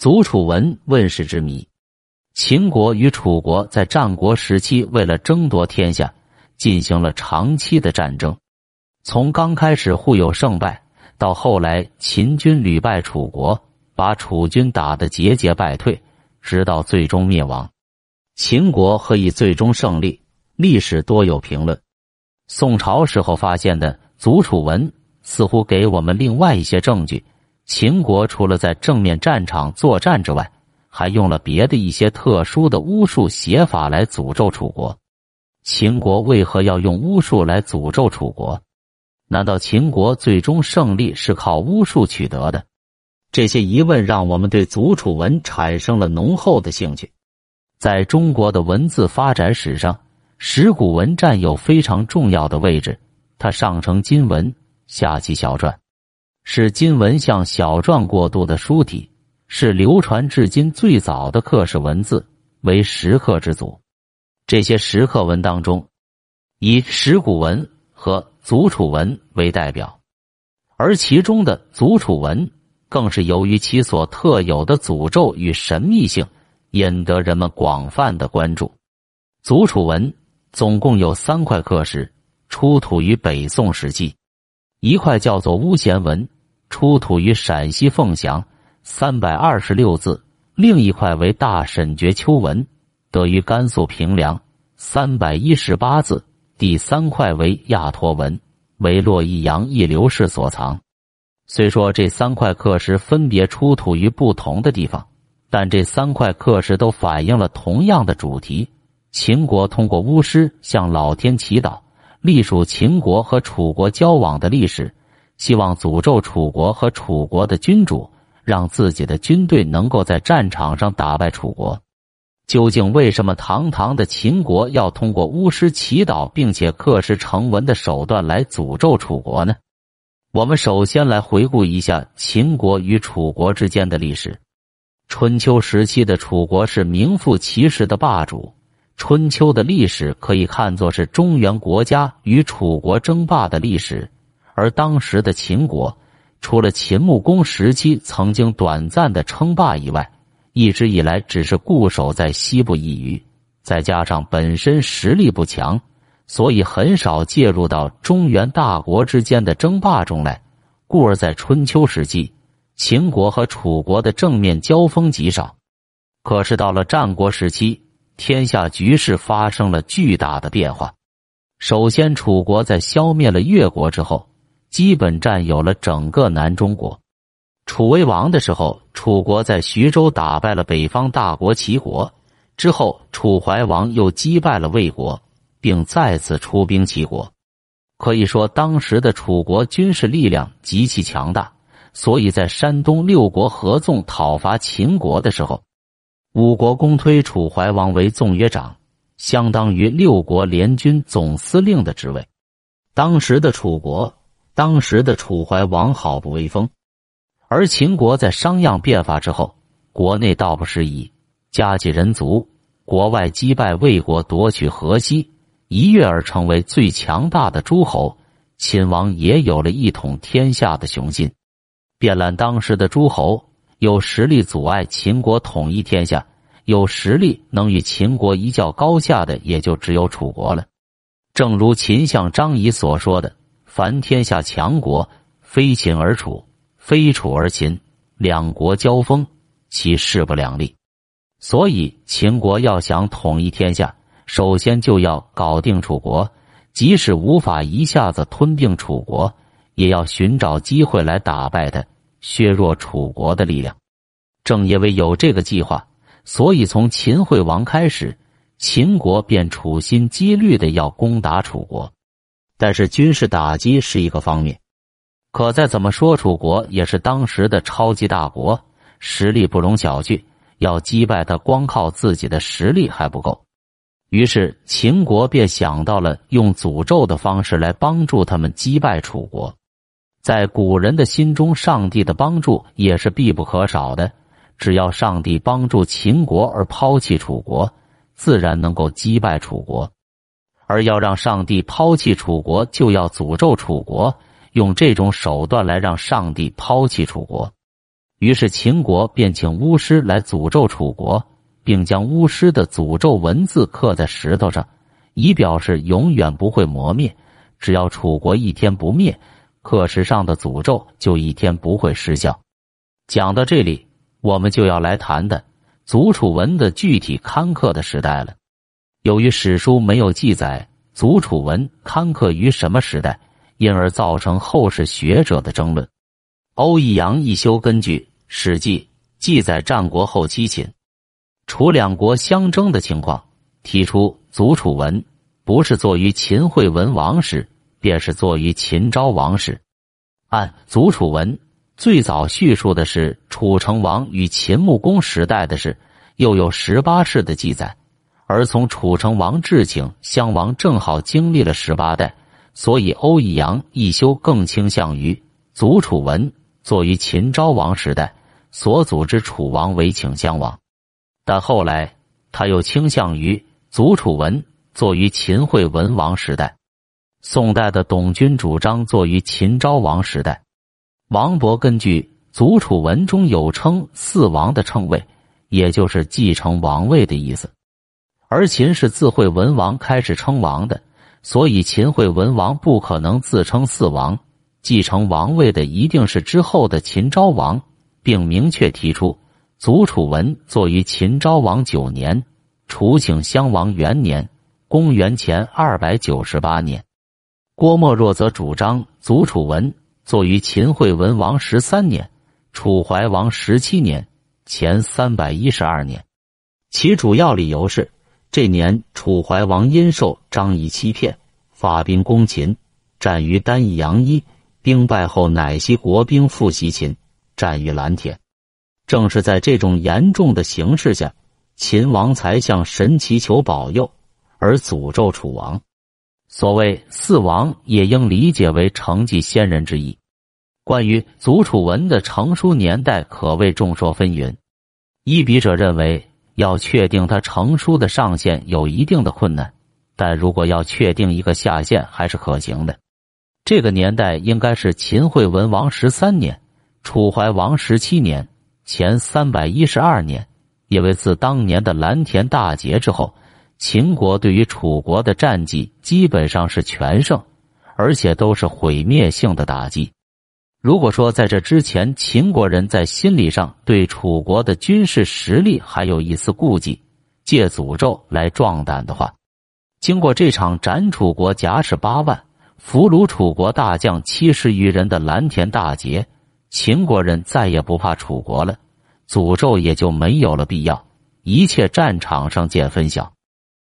祖楚文问世之谜。秦国与楚国在战国时期为了争夺天下，进行了长期的战争。从刚开始互有胜败，到后来秦军屡败楚国，把楚军打得节节败退，直到最终灭亡。秦国何以最终胜利？历史多有评论。宋朝时候发现的祖楚文，似乎给我们另外一些证据。秦国除了在正面战场作战之外，还用了别的一些特殊的巫术写法来诅咒楚国。秦国为何要用巫术来诅咒楚国？难道秦国最终胜利是靠巫术取得的？这些疑问让我们对祖楚文产生了浓厚的兴趣。在中国的文字发展史上，石鼓文占有非常重要的位置。它上承金文，下启小篆，是金文向小篆过渡的书体。是流传至今最早的刻式文字，为石刻之祖。这些石刻文当中，以石鼓文和祖楚文为代表，而其中的祖楚文更是由于其所特有的诅咒与神秘性，引得人们广泛的关注。祖楚文总共有三块刻石，出土于北宋时期，一块叫做巫贤文，出土于陕西凤翔。三百二十六字，另一块为大沈绝秋文，得于甘肃平凉，三百一十八字。第三块为亚托文，为洛邑杨义刘氏所藏。虽说这三块刻石分别出土于不同的地方，但这三块刻石都反映了同样的主题：秦国通过巫师向老天祈祷，隶属秦国和楚国交往的历史，希望诅咒楚国和楚国的君主。让自己的军队能够在战场上打败楚国，究竟为什么堂堂的秦国要通过巫师祈祷并且刻石成文的手段来诅咒楚国呢？我们首先来回顾一下秦国与楚国之间的历史。春秋时期的楚国是名副其实的霸主，春秋的历史可以看作是中原国家与楚国争霸的历史，而当时的秦国。除了秦穆公时期曾经短暂的称霸以外，一直以来只是固守在西部一隅。再加上本身实力不强，所以很少介入到中原大国之间的争霸中来。故而在春秋时期，秦国和楚国的正面交锋极少。可是到了战国时期，天下局势发生了巨大的变化。首先，楚国在消灭了越国之后。基本占有了整个南中国。楚威王的时候，楚国在徐州打败了北方大国齐国。之后，楚怀王又击败了魏国，并再次出兵齐国。可以说，当时的楚国军事力量极其强大。所以在山东六国合纵讨伐秦国的时候，五国公推楚怀王为纵约长，相当于六国联军总司令的职位。当时的楚国。当时的楚怀王好不威风，而秦国在商鞅变法之后，国内道不适宜，家祭人族，国外击败魏国，夺取河西，一跃而成为最强大的诸侯。秦王也有了一统天下的雄心。遍览当时的诸侯，有实力阻碍秦国统一天下，有实力能与秦国一较高下的，也就只有楚国了。正如秦相张仪所说的。凡天下强国，非秦而楚，非楚而秦，两国交锋，其势不两立。所以，秦国要想统一天下，首先就要搞定楚国。即使无法一下子吞并楚国，也要寻找机会来打败他，削弱楚国的力量。正因为有这个计划，所以从秦惠王开始，秦国便处心积虑的要攻打楚国。但是军事打击是一个方面，可再怎么说，楚国也是当时的超级大国，实力不容小觑。要击败他，光靠自己的实力还不够。于是秦国便想到了用诅咒的方式来帮助他们击败楚国。在古人的心中，上帝的帮助也是必不可少的。只要上帝帮助秦国而抛弃楚国，自然能够击败楚国。而要让上帝抛弃楚国，就要诅咒楚国，用这种手段来让上帝抛弃楚国。于是秦国便请巫师来诅咒楚国，并将巫师的诅咒文字刻在石头上，以表示永远不会磨灭。只要楚国一天不灭，刻石上的诅咒就一天不会失效。讲到这里，我们就要来谈谈祖楚文的具体刊刻的时代了。由于史书没有记载祖楚文刊刻于什么时代，因而造成后世学者的争论。欧益阳一休根据《史记》记载战国后期秦楚两国相争的情况，提出祖楚文不是作于秦惠文王时，便是作于秦昭王时。按祖楚文。最早叙述的是楚成王与秦穆公时代的事，又有十八世的记载。而从楚成王至请襄王正好经历了十八代，所以欧益阳一休更倾向于祖楚文作于秦昭王时代所组织楚王为请襄王，但后来他又倾向于祖楚文作于秦惠文王时代。宋代的董君主张作于秦昭王时代。王勃根据《祖楚文》中有称四王的称谓，也就是继承王位的意思。而秦是自惠文王开始称王的，所以秦惠文王不可能自称四王。继承王位的一定是之后的秦昭王，并明确提出祖楚文作于秦昭王九年，楚顷襄王元年（公元前二百九十八年）。郭沫若则主张祖楚文。作于秦惠文王十三年，楚怀王十七年，前三百一十二年。其主要理由是，这年楚怀王因受张仪欺骗，发兵攻秦，战于丹邑阳一，兵败后乃西国兵复袭秦，战于蓝田。正是在这种严重的形势下，秦王才向神祈求保佑，而诅咒楚王。所谓四王，也应理解为承继先人之意。关于祖楚文的成书年代，可谓众说纷纭。一笔者认为，要确定他成书的上限有一定的困难，但如果要确定一个下限，还是可行的。这个年代应该是秦惠文王十三年，楚怀王十七年，前三百一十二年。因为自当年的蓝田大捷之后，秦国对于楚国的战绩基本上是全胜，而且都是毁灭性的打击。如果说在这之前，秦国人在心理上对楚国的军事实力还有一丝顾忌，借诅咒来壮胆的话，经过这场斩楚国甲士八万、俘虏楚国大将七十余人的蓝田大捷，秦国人再也不怕楚国了，诅咒也就没有了必要，一切战场上见分晓。